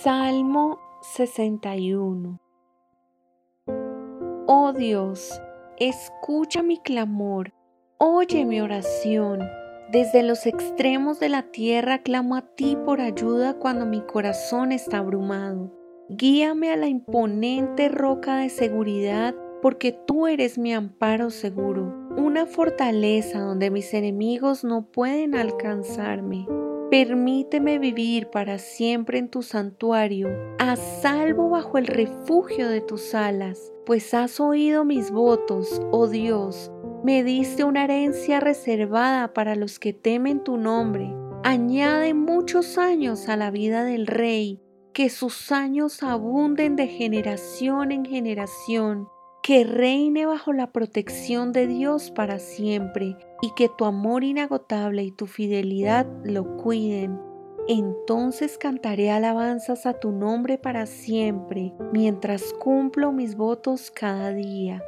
Salmo 61 Oh Dios, escucha mi clamor, oye mi oración. Desde los extremos de la tierra clamo a ti por ayuda cuando mi corazón está abrumado. Guíame a la imponente roca de seguridad porque tú eres mi amparo seguro, una fortaleza donde mis enemigos no pueden alcanzarme. Permíteme vivir para siempre en tu santuario, a salvo bajo el refugio de tus alas, pues has oído mis votos, oh Dios. Me diste una herencia reservada para los que temen tu nombre. Añade muchos años a la vida del rey, que sus años abunden de generación en generación que reine bajo la protección de Dios para siempre y que tu amor inagotable y tu fidelidad lo cuiden. Entonces cantaré alabanzas a tu nombre para siempre, mientras cumplo mis votos cada día.